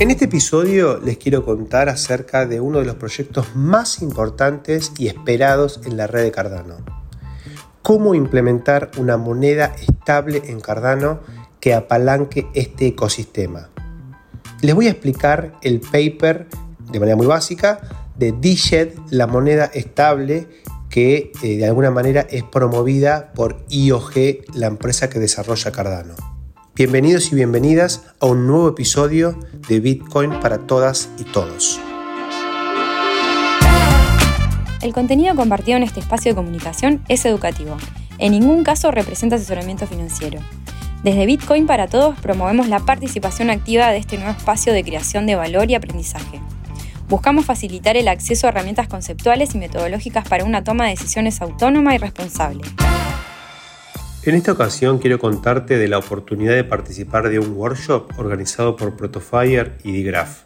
En este episodio les quiero contar acerca de uno de los proyectos más importantes y esperados en la red de Cardano. Cómo implementar una moneda estable en Cardano que apalanque este ecosistema. Les voy a explicar el paper de manera muy básica de DShed, la moneda estable que eh, de alguna manera es promovida por IOG, la empresa que desarrolla Cardano. Bienvenidos y bienvenidas a un nuevo episodio de Bitcoin para todas y todos. El contenido compartido en este espacio de comunicación es educativo. En ningún caso representa asesoramiento financiero. Desde Bitcoin para Todos promovemos la participación activa de este nuevo espacio de creación de valor y aprendizaje. Buscamos facilitar el acceso a herramientas conceptuales y metodológicas para una toma de decisiones autónoma y responsable. En esta ocasión quiero contarte de la oportunidad de participar de un workshop organizado por Protofire y Digraph.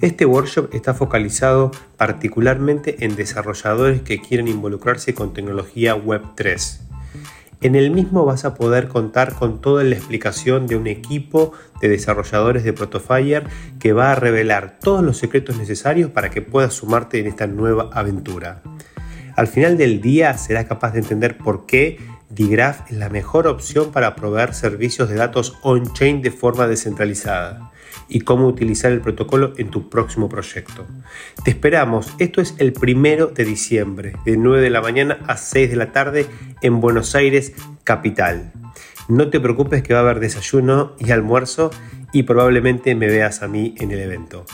Este workshop está focalizado particularmente en desarrolladores que quieren involucrarse con tecnología Web3. En el mismo vas a poder contar con toda la explicación de un equipo de desarrolladores de Protofire que va a revelar todos los secretos necesarios para que puedas sumarte en esta nueva aventura. Al final del día serás capaz de entender por qué Digraph es la mejor opción para proveer servicios de datos on-chain de forma descentralizada y cómo utilizar el protocolo en tu próximo proyecto. Te esperamos, esto es el primero de diciembre, de 9 de la mañana a 6 de la tarde en Buenos Aires, capital. No te preocupes que va a haber desayuno y almuerzo y probablemente me veas a mí en el evento.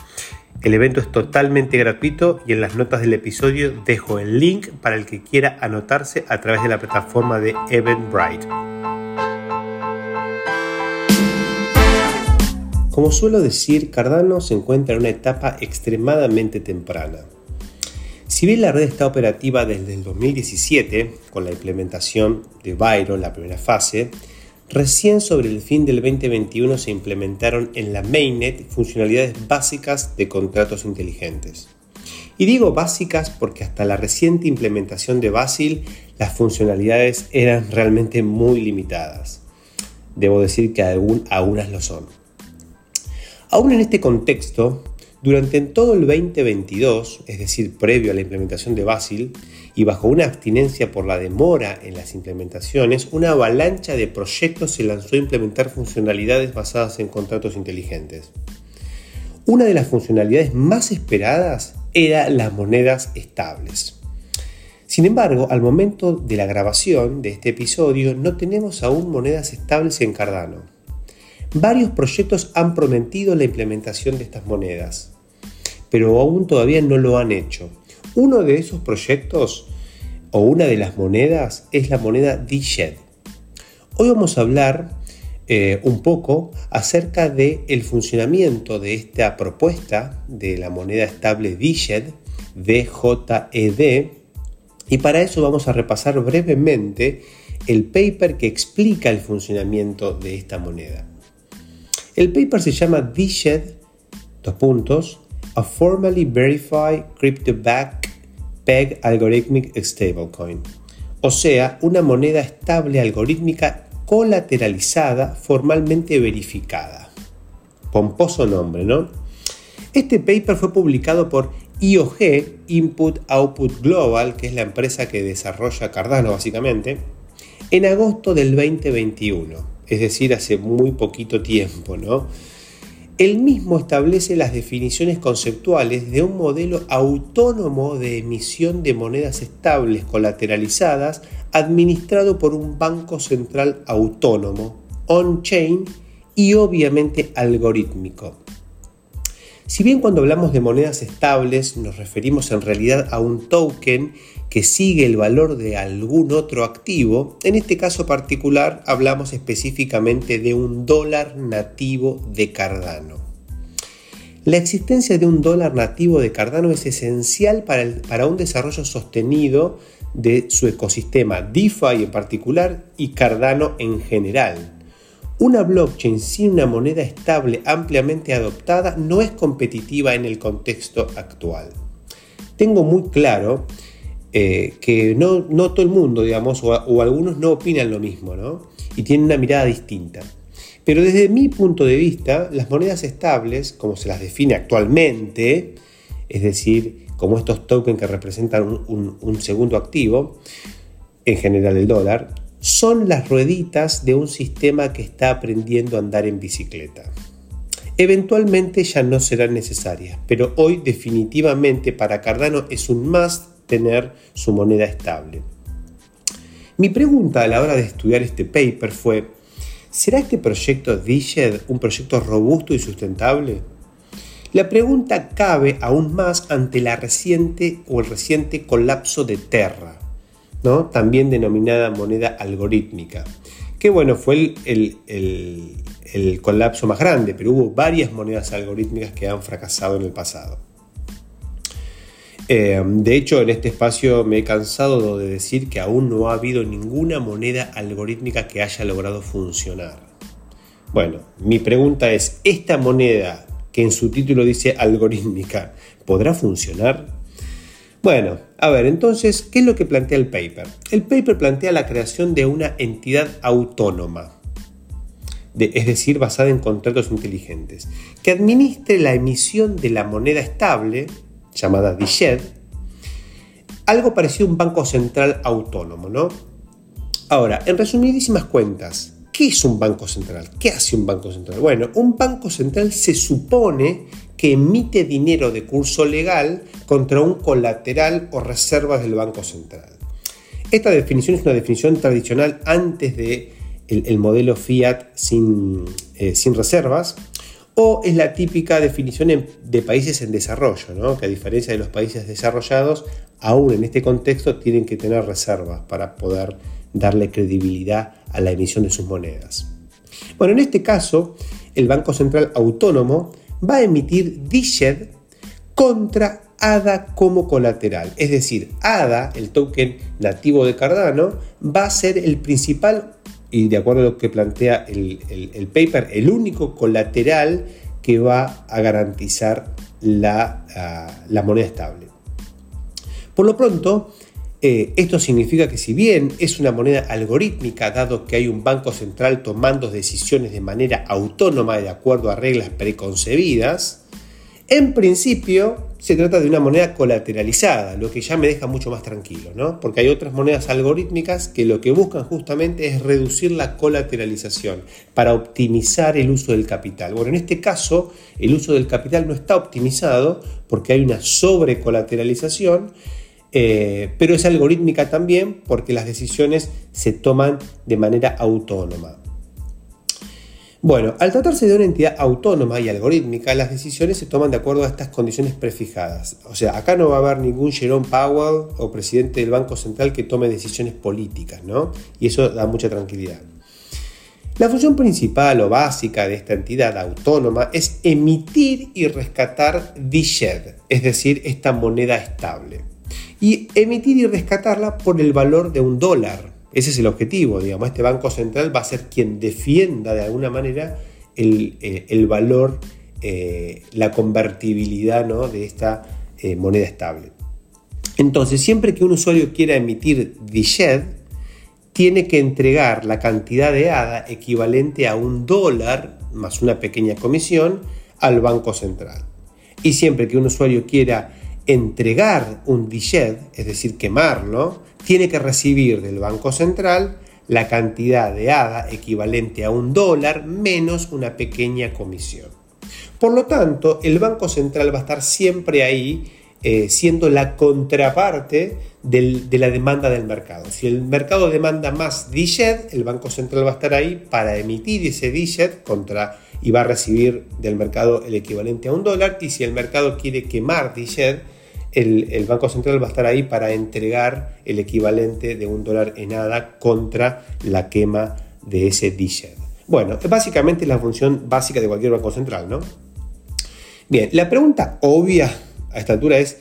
El evento es totalmente gratuito y en las notas del episodio dejo el link para el que quiera anotarse a través de la plataforma de Eventbrite. Como suelo decir, Cardano se encuentra en una etapa extremadamente temprana. Si bien la red está operativa desde el 2017, con la implementación de Byron, la primera fase, Recién sobre el fin del 2021 se implementaron en la mainnet funcionalidades básicas de contratos inteligentes. Y digo básicas porque hasta la reciente implementación de Basil las funcionalidades eran realmente muy limitadas. Debo decir que algunas lo son. Aún en este contexto, durante todo el 2022, es decir, previo a la implementación de Basil, y bajo una abstinencia por la demora en las implementaciones, una avalancha de proyectos se lanzó a implementar funcionalidades basadas en contratos inteligentes. Una de las funcionalidades más esperadas era las monedas estables. Sin embargo, al momento de la grabación de este episodio no tenemos aún monedas estables en Cardano. Varios proyectos han prometido la implementación de estas monedas, pero aún todavía no lo han hecho. Uno de esos proyectos o una de las monedas es la moneda DShed. Hoy vamos a hablar eh, un poco acerca del el funcionamiento de esta propuesta de la moneda estable DShed, DJED, y para eso vamos a repasar brevemente el paper que explica el funcionamiento de esta moneda. El paper se llama DShed, puntos, a formally verified crypto-backed peg algorithmic stablecoin, o sea, una moneda estable algorítmica colateralizada formalmente verificada. Pomposo nombre, ¿no? Este paper fue publicado por IOG, Input Output Global, que es la empresa que desarrolla Cardano básicamente, en agosto del 2021 es decir, hace muy poquito tiempo, ¿no? Él mismo establece las definiciones conceptuales de un modelo autónomo de emisión de monedas estables colateralizadas administrado por un banco central autónomo, on-chain y obviamente algorítmico. Si bien cuando hablamos de monedas estables nos referimos en realidad a un token que sigue el valor de algún otro activo, en este caso particular hablamos específicamente de un dólar nativo de Cardano. La existencia de un dólar nativo de Cardano es esencial para, para un desarrollo sostenido de su ecosistema DeFi en particular y Cardano en general. Una blockchain sin una moneda estable ampliamente adoptada no es competitiva en el contexto actual. Tengo muy claro eh, que no, todo el mundo, digamos, o, algunos no opinan lo mismo, ¿no? Y tienen una mirada distinta. Pero desde mi punto de vista, las monedas estables, como se las define actualmente, es decir, como estos tokens que representan un, segundo activo, en general el dólar, son las rueditas de un sistema que está aprendiendo a andar en bicicleta. Eventualmente ya no serán necesarias, pero hoy definitivamente para Cardano es un más tener su moneda estable. Mi pregunta a la hora de estudiar este paper fue, ¿será este proyecto DIGED un proyecto robusto y sustentable? La pregunta cabe aún más ante la reciente o el reciente colapso de Terra, ¿no? también denominada moneda algorítmica, que bueno, fue el, colapso más grande, pero hubo varias monedas algorítmicas que han fracasado en el pasado. Eh, de hecho, en este espacio me he cansado de decir que aún no ha habido ninguna moneda algorítmica que haya logrado funcionar. Bueno, mi pregunta es, ¿esta moneda que en su título dice algorítmica podrá funcionar? Bueno, a ver, entonces, ¿qué es lo que plantea el paper? El paper plantea la creación de una entidad autónoma es decir, basada en contratos inteligentes, que administre la emisión de la moneda estable, llamada DIGED, algo parecido a un banco central autónomo, ¿no? Ahora, en resumidísimas cuentas, ¿qué es un banco central? ¿Qué hace un banco central? Bueno, un banco central se supone que emite dinero de curso legal contra un colateral o reservas del Banco Central. Esta definición es una definición tradicional antes de el, modelo Fiat sin, eh, sin, reservas, o es la típica definición de países en desarrollo, que a diferencia de los países desarrollados, aún en este contexto tienen que tener reservas para poder darle credibilidad a la emisión de sus monedas. Bueno, en este caso, el Banco Central Autónomo va a emitir DIGED contra ADA como colateral. Es decir, ADA, el token nativo de Cardano, va a ser el principal y de acuerdo a lo que plantea el, paper, el único colateral que va a garantizar la, ah, moneda estable. Por lo pronto, eh, esto significa que si bien es una moneda algorítmica, dado que hay un banco central tomando decisiones de manera autónoma y de acuerdo a reglas preconcebidas, en principio se trata de una moneda colateralizada, lo que ya me deja mucho más tranquilo, ¿no? Porque hay otras monedas algorítmicas que lo que buscan justamente es reducir la colateralización para optimizar el uso del capital. Bueno, en este caso, el uso del capital no está optimizado porque hay una sobrecolateralización, eh, pero es algorítmica también porque las decisiones se toman de manera autónoma. Bueno, al tratarse de una entidad autónoma y algorítmica, las decisiones se toman de acuerdo a estas condiciones prefijadas. O sea, acá no va a haber ningún Jerome Powell o presidente del Banco Central que tome decisiones políticas, ¿no? Y eso da mucha tranquilidad. La función principal o básica de esta entidad autónoma es emitir y rescatar DSHED, es decir, esta moneda estable. Y emitir y rescatarla por el valor de un dólar, ese es el objetivo, digamos. Este Banco Central va a ser quien defienda de alguna manera el, eh, valor, eh, la convertibilidad de esta eh, moneda estable. Entonces, siempre que un usuario quiera emitir DSHED, tiene que entregar la cantidad de ADA equivalente a un dólar más una pequeña comisión al Banco Central. Y siempre que un usuario quiera entregar un DSHED, es decir, quemarlo, tiene que recibir del Banco Central la cantidad de ADA equivalente a un dólar menos una pequeña comisión. Por lo tanto, el Banco Central va a estar siempre ahí eh, siendo la contraparte de la demanda del mercado. Si el mercado demanda más DSHED, el Banco Central va a estar ahí para emitir ese DSHED contra, y va a recibir del mercado el equivalente a un dólar. Y si el mercado quiere quemar DSHED, el, Banco Central va a estar ahí para entregar el equivalente de un dólar en nada contra la quema de ese DSHED. Bueno, básicamente es la función básica de cualquier Banco Central, ¿no? Bien, la pregunta obvia a esta altura es,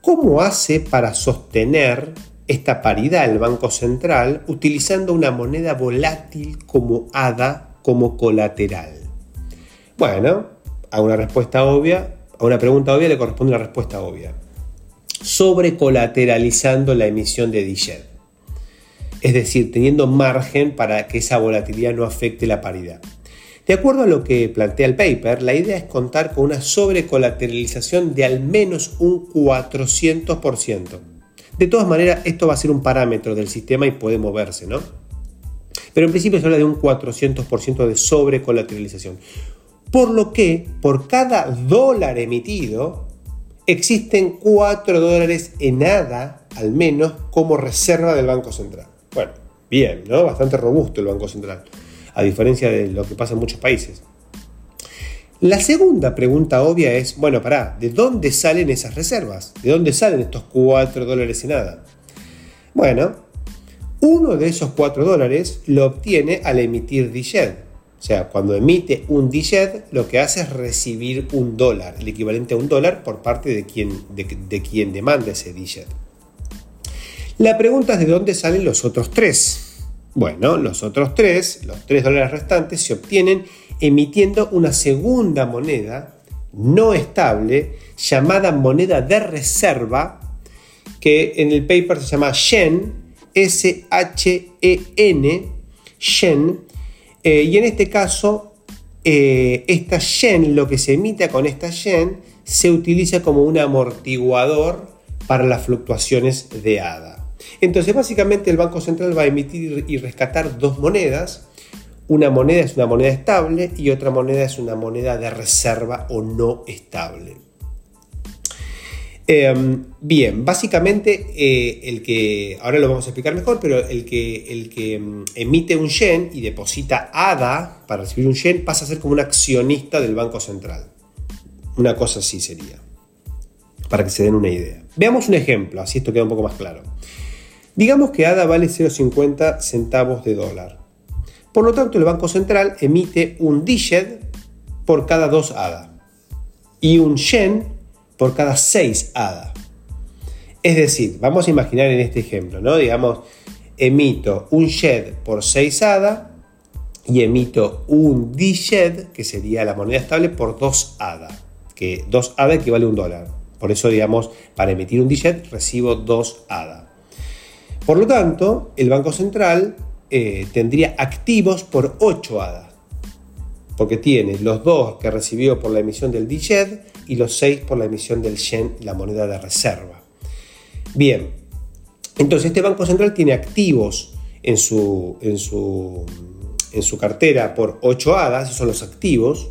¿cómo hace para sostener esta paridad el Banco Central utilizando una moneda volátil como ADA como colateral? Bueno, a una respuesta obvia, a una pregunta obvia le corresponde una respuesta obvia sobrecolateralizando la emisión de DSHED. Es decir, teniendo margen para que esa volatilidad no afecte la paridad. De acuerdo a lo que plantea el paper, la idea es contar con una sobrecolateralización de al menos un 400%. De todas maneras, esto va a ser un parámetro del sistema y puede moverse, ¿no? Pero en principio se habla de un 400% de sobrecolateralización. Por lo que, por cada dólar emitido, existen 4 dólares en nada, al menos, como reserva del Banco Central. Bueno, bien, ¿no? Bastante robusto el Banco Central, a diferencia de lo que pasa en muchos países. La segunda pregunta obvia es, bueno, pará, ¿de dónde salen esas reservas? ¿De dónde salen estos 4 dólares en nada? Bueno, uno de esos 4 dólares lo obtiene al emitir DJED. O sea, cuando emite un DJED, lo que hace es recibir un dólar, el equivalente a un dólar por parte de quien, de, quien demanda ese DJED. La pregunta es de dónde salen los otros 3. Bueno, los otros 3, los 3 dólares restantes, se obtienen emitiendo una segunda moneda no estable llamada moneda de reserva que en el paper se llama Shen, S-H-E-N, Shen, eh, y en este caso eh, esta Shen, lo que se emite con esta Shen, se utiliza como un amortiguador para las fluctuaciones de ADA. Entonces básicamente el Banco Central va a emitir y rescatar dos monedas, una moneda es una moneda estable y otra moneda es una moneda de reserva o no estable. Em, bien, básicamente eh, el que, ahora lo vamos a explicar mejor, pero el que, el que em, emite un yen y deposita ADA para recibir un yen pasa a ser como un accionista del Banco Central. Una cosa así sería, para que se den una idea. Veamos un ejemplo, así esto queda un poco más claro. Digamos que ADA vale 0,50 centavos de dólar. Por lo tanto, el Banco Central emite un DIGED por cada dos ADA y un Shen por cada 6 ADA. Es decir, vamos a imaginar en este ejemplo, ¿no? Digamos, emito un SHED por 6 ADA y emito un DSHED, que sería la moneda estable, por 2 ADA, que 2 ADA equivale a un dólar. Por eso, digamos, para emitir un DSHED recibo 2 ADA. Por lo tanto, el Banco Central eh, tendría activos por 8 ADA, porque tiene los dos que recibió por la emisión del DSHED y los 6 por la emisión del Yen, la moneda de reserva. Bien, entonces este Banco Central tiene activos en su, en su, en su cartera por 8 ADA, esos son los activos,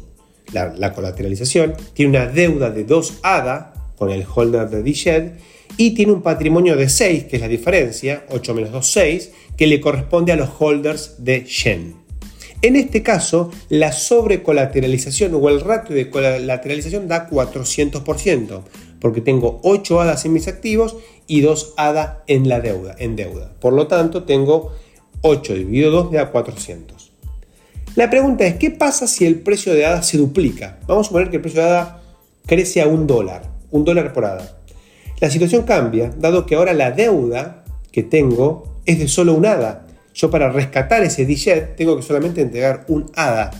la, la, colateralización, tiene una deuda de 2 ADA con el holder de DSHED y tiene un patrimonio de 6, que es la diferencia, 8 menos 2, 6, que le corresponde a los holders de Shen. En este caso, la sobrecolateralización o el ratio de colateralización da 400%, porque tengo 8 hadas en mis activos y 2 hadas en la deuda, en deuda. Por lo tanto, tengo 8 dividido 2 me da 400. La pregunta es, ¿qué pasa si el precio de ADA se duplica? Vamos a suponer que el precio de ADA crece a un dólar, un dólar por ADA. La situación cambia, dado que ahora la deuda que tengo es de solo un ADA. Yo para rescatar ese DJET tengo que solamente entregar un ADA.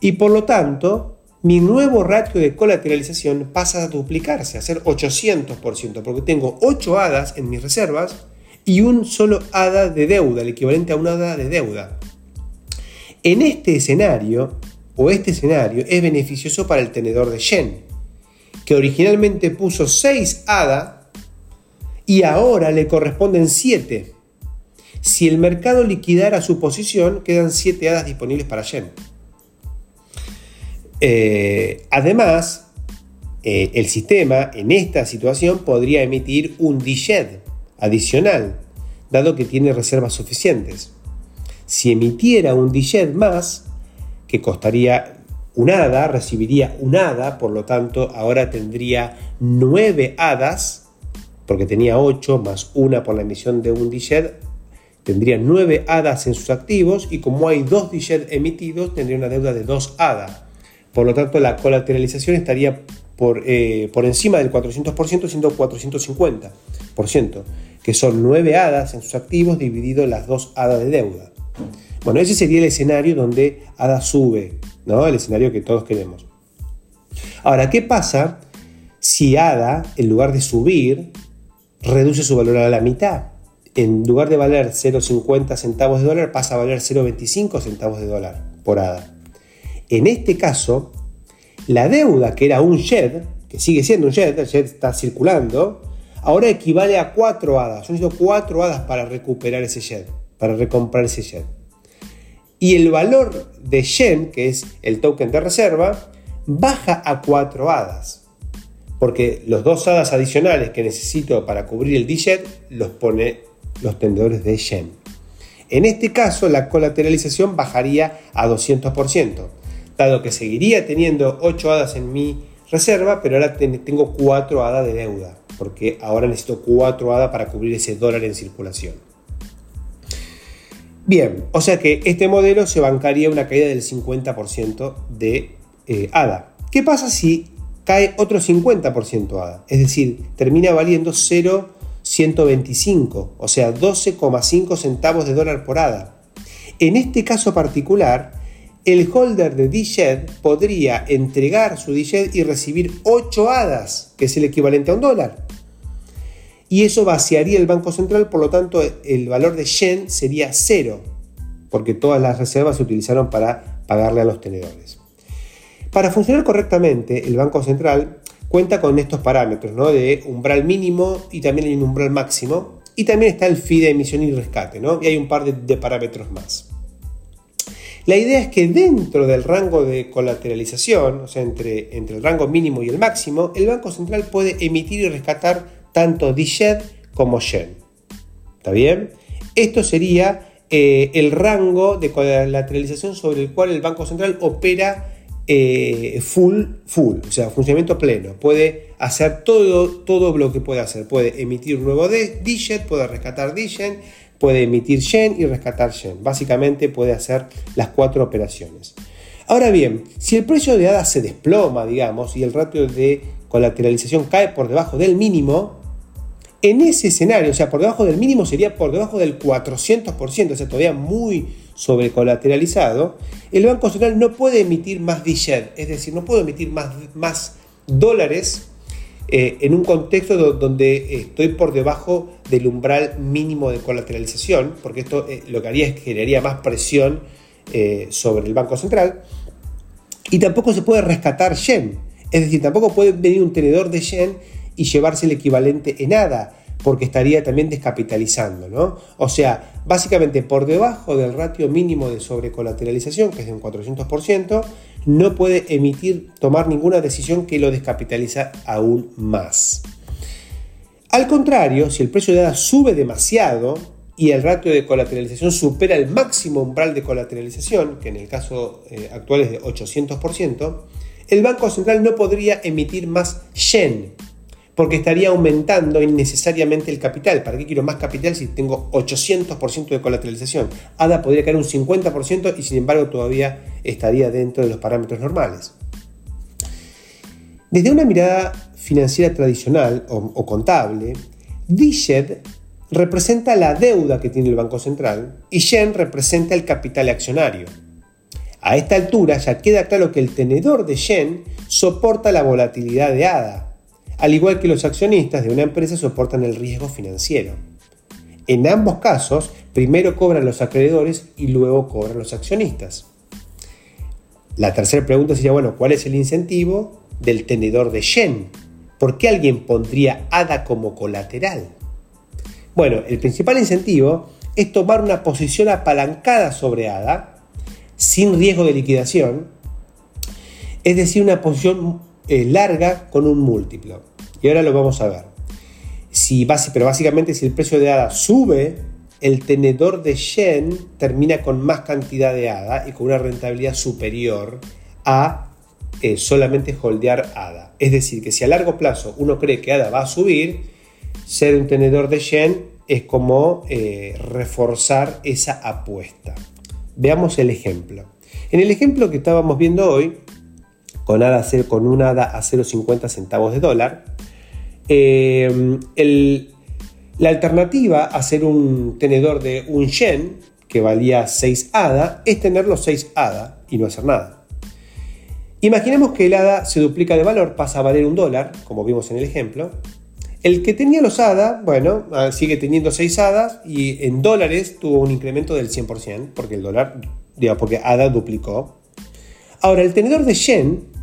Y por lo tanto, mi nuevo ratio de colateralización pasa a duplicarse, a ser 800%, porque tengo 8 hadas en mis reservas y un solo hada de deuda, el equivalente a un hada de deuda. En este escenario, o este escenario, es beneficioso para el tenedor de Shen, que originalmente puso 6 hada y ahora le corresponden 7. Si el mercado liquidara su posición, quedan 7 hadas disponibles para Yen. Eh, además, eh, el sistema en esta situación podría emitir un DSHED adicional, dado que tiene reservas suficientes. Si emitiera un DSHED más, que costaría un hada, recibiría un hada, por lo tanto ahora tendría 9 hadas, porque tenía 8 más una por la emisión de un DSHED, tendría 9 hadas en sus activos y como hay dos DJET emitidos, tendría una deuda de 2 hadas. Por lo tanto, la colateralización estaría por, eh, por encima del 400%, siendo 450%, que son 9 hadas en sus activos dividido las 2 hadas de deuda. Bueno, ese sería el escenario donde ADA sube, ¿no? el escenario que todos queremos. Ahora, ¿qué pasa si ADA, en lugar de subir, reduce su valor a la mitad? En lugar de valer 0,50 centavos de dólar, pasa a valer 0,25 centavos de dólar por ADA. En este caso, la deuda que era un shed, que sigue siendo un shed, el shed está circulando, ahora equivale a 4 hadas. Yo necesito 4 hadas para recuperar ese shed, para recomprar ese shed. Y el valor de Shen, que es el token de reserva, baja a 4 hadas. Porque los dos hadas adicionales que necesito para cubrir el DShed los pone los tendedores de Shen. En este caso, la colateralización bajaría a 200%, dado que seguiría teniendo 8 hadas en mi reserva, pero ahora tengo 4 hadas de deuda, porque ahora necesito 4 hadas para cubrir ese dólar en circulación. Bien, o sea que este modelo se bancaría una caída del 50% de eh, ADA. ¿Qué pasa si cae otro 50% ADA? Es decir, termina valiendo 0,125, o sea, 12,5 centavos de dólar por ADA. En este caso particular, el holder de DShed podría entregar su DShed y recibir 8 hadas, que es el equivalente a un dólar. Y eso vaciaría el Banco Central, por lo tanto el valor de Shen sería cero, porque todas las reservas se utilizaron para pagarle a los tenedores. Para funcionar correctamente, el Banco Central cuenta con estos parámetros, ¿no? de umbral mínimo y también hay un umbral máximo, y también está el fee de emisión y rescate, ¿no? y hay un par de, parámetros más. La idea es que dentro del rango de colateralización, o sea, entre, entre el rango mínimo y el máximo, el Banco Central puede emitir y rescatar tanto DShed como Shen. ¿Está bien? Esto sería eh, el rango de colateralización sobre el cual el Banco Central opera eh, full, full, o sea, funcionamiento pleno. Puede hacer todo, todo lo que puede hacer. Puede emitir nuevo DShed, puede rescatar DShen, puede emitir Shen y rescatar Shen. Básicamente puede hacer las cuatro operaciones. Ahora bien, si el precio de ADA se desploma, digamos, y el ratio de colateralización cae por debajo del mínimo, en ese escenario, o sea, por debajo del mínimo sería por debajo del 400%, o sea, todavía muy sobrecolateralizado, el Banco Central no puede emitir más DSHED, es decir, no puede emitir más, más dólares eh, en un contexto donde estoy por debajo del umbral mínimo de colateralización, porque esto eh, lo que haría es que generaría más presión eh, sobre el Banco Central, y tampoco se puede rescatar Yen, es decir, tampoco puede venir un tenedor de Yen y llevarse el equivalente en nada, porque estaría también descapitalizando, ¿no? O sea, básicamente por debajo del ratio mínimo de sobrecolateralización, que es de un 400%, no puede emitir, tomar ninguna decisión que lo descapitaliza aún más. Al contrario, si el precio de ADA sube demasiado y el ratio de colateralización supera el máximo umbral de colateralización, que en el caso eh, actual es de 800%, el Banco Central no podría emitir más yen, porque estaría aumentando innecesariamente el capital. ¿Para qué quiero más capital si tengo 800% de colateralización? ADA podría caer un 50% y sin embargo todavía estaría dentro de los parámetros normales. Desde una mirada financiera tradicional o, contable, DSHED representa la deuda que tiene el Banco Central y Shen representa el capital accionario. A esta altura ya queda claro que el tenedor de Shen soporta la volatilidad de ADA, al igual que los accionistas de una empresa soportan el riesgo financiero. En ambos casos, primero cobran los acreedores y luego cobran los accionistas. La tercera pregunta sería, bueno, ¿cuál es el incentivo del tenedor de Shen? ¿Por qué alguien pondría ADA como colateral? Bueno, el principal incentivo es tomar una posición apalancada sobre ADA, sin riesgo de liquidación, es decir, una posición eh, larga con un múltiplo. Y ahora lo vamos a ver. Si, pero básicamente si el precio de ADA sube, el tenedor de Shen termina con más cantidad de ADA y con una rentabilidad superior a eh, solamente holdear ADA. Es decir, que si a largo plazo uno cree que ADA va a subir, ser un tenedor de Shen es como eh, reforzar esa apuesta. Veamos el ejemplo. En el ejemplo que estábamos viendo hoy, con, ADA, con un ADA a 0,50 centavos de dólar. Eh, la alternativa a hacer un tenedor de un yen que valía 6 ADA es tener los 6 ADA y no hacer nada. Imaginemos que el ADA se duplica de valor, pasa a valer un dólar, como vimos en el ejemplo. El que tenía los ADA, bueno, ah, sigue teniendo 6 ADA y en dólares tuvo un incremento del 100%, porque el dólar, digamos, porque ADA duplicó. Ahora, el tenedor de Yen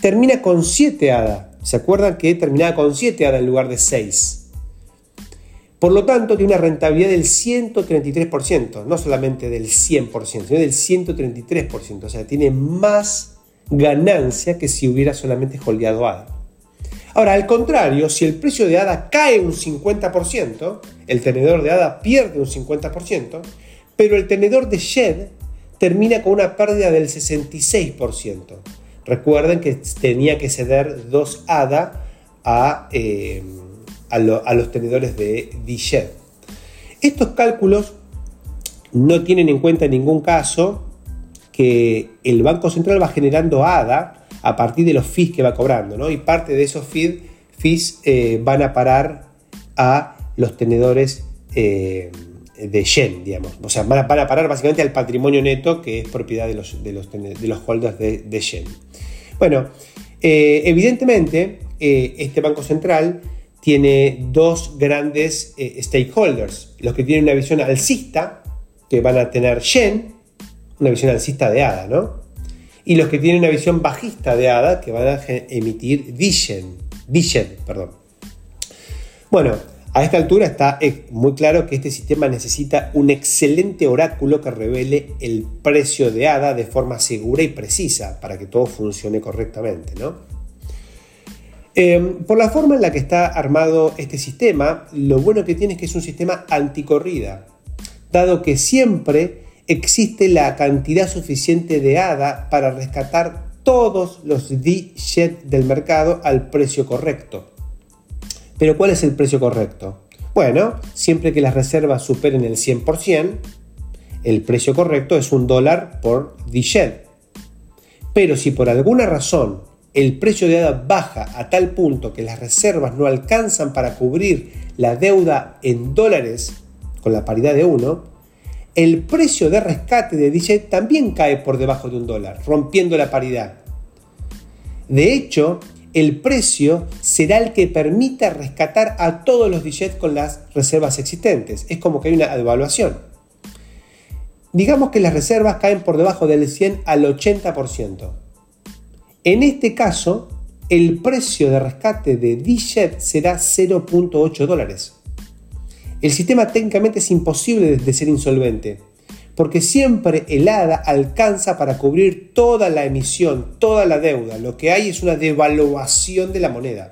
termina con 7 ADA. ¿Se acuerdan que terminaba con 7 ADA en lugar de 6? Por lo tanto, tiene una rentabilidad del 133%, no solamente del 100%, sino del 133%. O sea, tiene más ganancia que si hubiera solamente holdeado ADA. Ahora, al contrario, si el precio de ADA cae un 50%, el tenedor de ADA pierde un 50%, pero el tenedor de Shed termina con una pérdida del 66%. Recuerden que tenía que ceder dos ADA a... Eh, a, los tenedores de Dichet. Estos cálculos no tienen en cuenta en ningún caso que el Banco Central va generando ADA a partir de los fees que va cobrando, ¿no? Y parte de esos fees, eh, van a parar a los tenedores eh, de Yen, digamos. O sea, van a, parar básicamente al patrimonio neto que es propiedad de los, de los, de holders de, de Yen. Bueno, eh, evidentemente, este Banco Central tiene dos grandes eh, stakeholders, los que tienen una visión alcista, que van a tener Shen, una visión alcista de ADA, ¿no? Y los que tienen una visión bajista de ADA, que van a emitir Dishen, perdón. Bueno, a esta altura está eh, muy claro que este sistema necesita un excelente oráculo que revele el precio de ADA de forma segura y precisa para que todo funcione correctamente, ¿no? Em, por la forma en la que está armado este sistema, lo bueno que tiene es que es un sistema anticorrida, dado que siempre existe la cantidad suficiente de ADA para rescatar todos los D-Jet del mercado al precio correcto. Pero ¿cuál es el precio correcto? Bueno, siempre que las reservas superen el 100%, el precio correcto es un dólar por D-Jet. Pero si por alguna razón el precio de ADA baja a tal punto que las reservas no alcanzan para cubrir la deuda en dólares con la paridad de 1, el precio de rescate de DJ también cae por debajo de un dólar, rompiendo la paridad. De hecho, el precio será el que permita rescatar a todos los DJ con las reservas existentes. Es como que hay una devaluación. Digamos que las reservas caen por debajo del 100 al 80%. En este caso, el precio de rescate de DJet será 0.8 dólares. El sistema técnicamente es imposible de ser insolvente, porque siempre el ADA alcanza para cubrir toda la emisión, toda la deuda. Lo que hay es una devaluación de la moneda.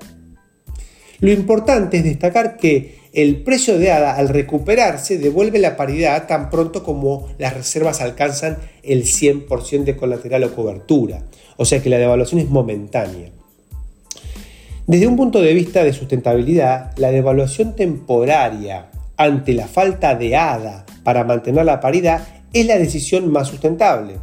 Lo importante es destacar que el precio de ADA al recuperarse devuelve la paridad tan pronto como las reservas alcanzan el 100% de colateral o cobertura. O sea que la devaluación es momentánea. Desde un punto de vista de sustentabilidad, la devaluación temporaria ante la falta de ADA para mantener la paridad es la decisión más sustentable,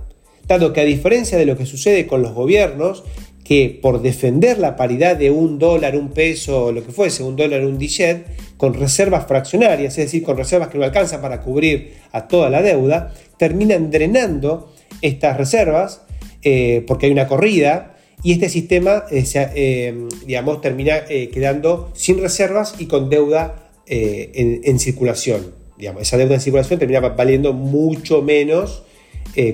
dado que a diferencia de lo que sucede con los gobiernos, que por defender la paridad de un dólar, un peso lo que fuese, un dólar, un dichet, con reservas fraccionarias, es decir, con reservas que no alcanzan para cubrir a toda la deuda, terminan drenando estas reservas eh, porque hay una corrida y este sistema, eh, eh, digamos, termina quedando sin reservas y con deuda en, circulación. Esa deuda en circulación termina valiendo mucho menos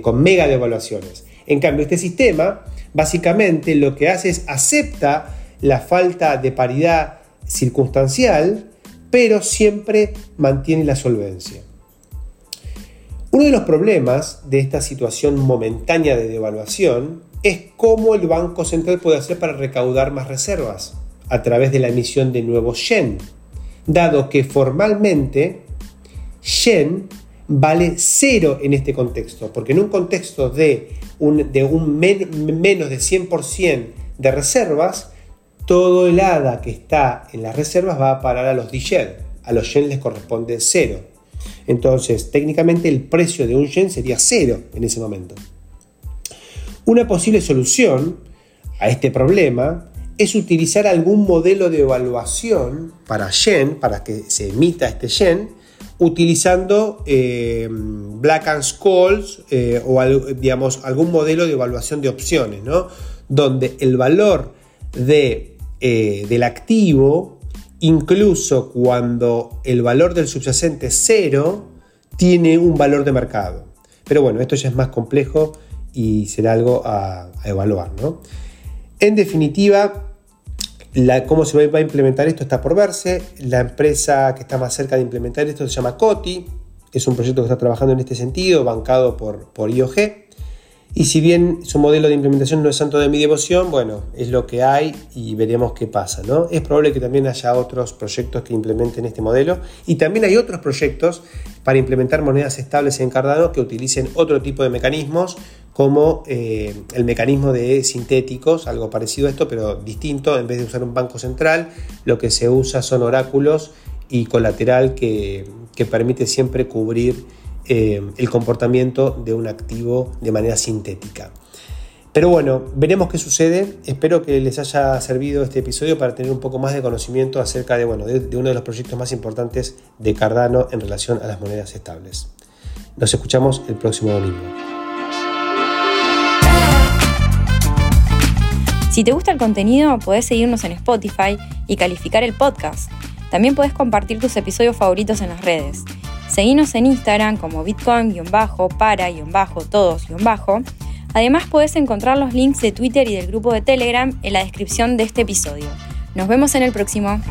con mega devaluaciones. En cambio, este sistema básicamente lo que hace es acepta la falta de paridad circunstancial, pero siempre mantiene la solvencia. Uno de los problemas de esta situación momentánea de devaluación es cómo el Banco Central puede hacer para recaudar más reservas a través de la emisión de nuevos yen, dado que formalmente yen vale cero en este contexto, porque en un contexto de un, de un menos de 100% de reservas, todo el ADA que está en las reservas va a parar a los DJED, a los yen les corresponde cero. Entonces, técnicamente el precio de un yen sería cero en ese momento. Una posible solución a este problema es utilizar algún modelo de evaluación para yen, para que se emita este yen, utilizando eh, Black and Scholes eh, o digamos, algún modelo de evaluación de opciones, ¿no? donde el valor de, eh, del activo incluso cuando el valor del subyacente es cero, tiene un valor de mercado. Pero bueno, esto ya es más complejo y será algo a, evaluar. En definitiva, cómo se va a implementar esto está por verse. La empresa que está más cerca de implementar esto se llama Coti. Es un proyecto que está trabajando en este sentido, bancado por, por IOG. Y si bien su modelo de implementación no es santo de mi devoción, bueno, es lo que hay y veremos qué pasa. ¿no? Es probable que también haya otros proyectos que implementen este modelo y también hay otros proyectos para implementar monedas estables en Cardano que utilicen otro tipo de mecanismos como eh, el mecanismo de sintéticos, algo parecido a esto, pero distinto. En vez de usar un banco central, lo que se usa son oráculos y colateral que, que permite siempre cubrir eh, el comportamiento de un activo de manera sintética. Pero bueno, veremos qué sucede. Espero que les haya servido este episodio para tener un poco más de conocimiento acerca de, bueno, de, uno de los proyectos más importantes de Cardano en relación a las monedas estables. Nos escuchamos el próximo domingo. Si te gusta el contenido, puedes seguirnos en Spotify y calificar el podcast. También puedes compartir tus episodios favoritos en las redes. Seguinos en Instagram como bitcoin-para-todos-bajo. Además puedes encontrar los links de Twitter y del grupo de Telegram en la descripción de este episodio. Nos vemos en el próximo.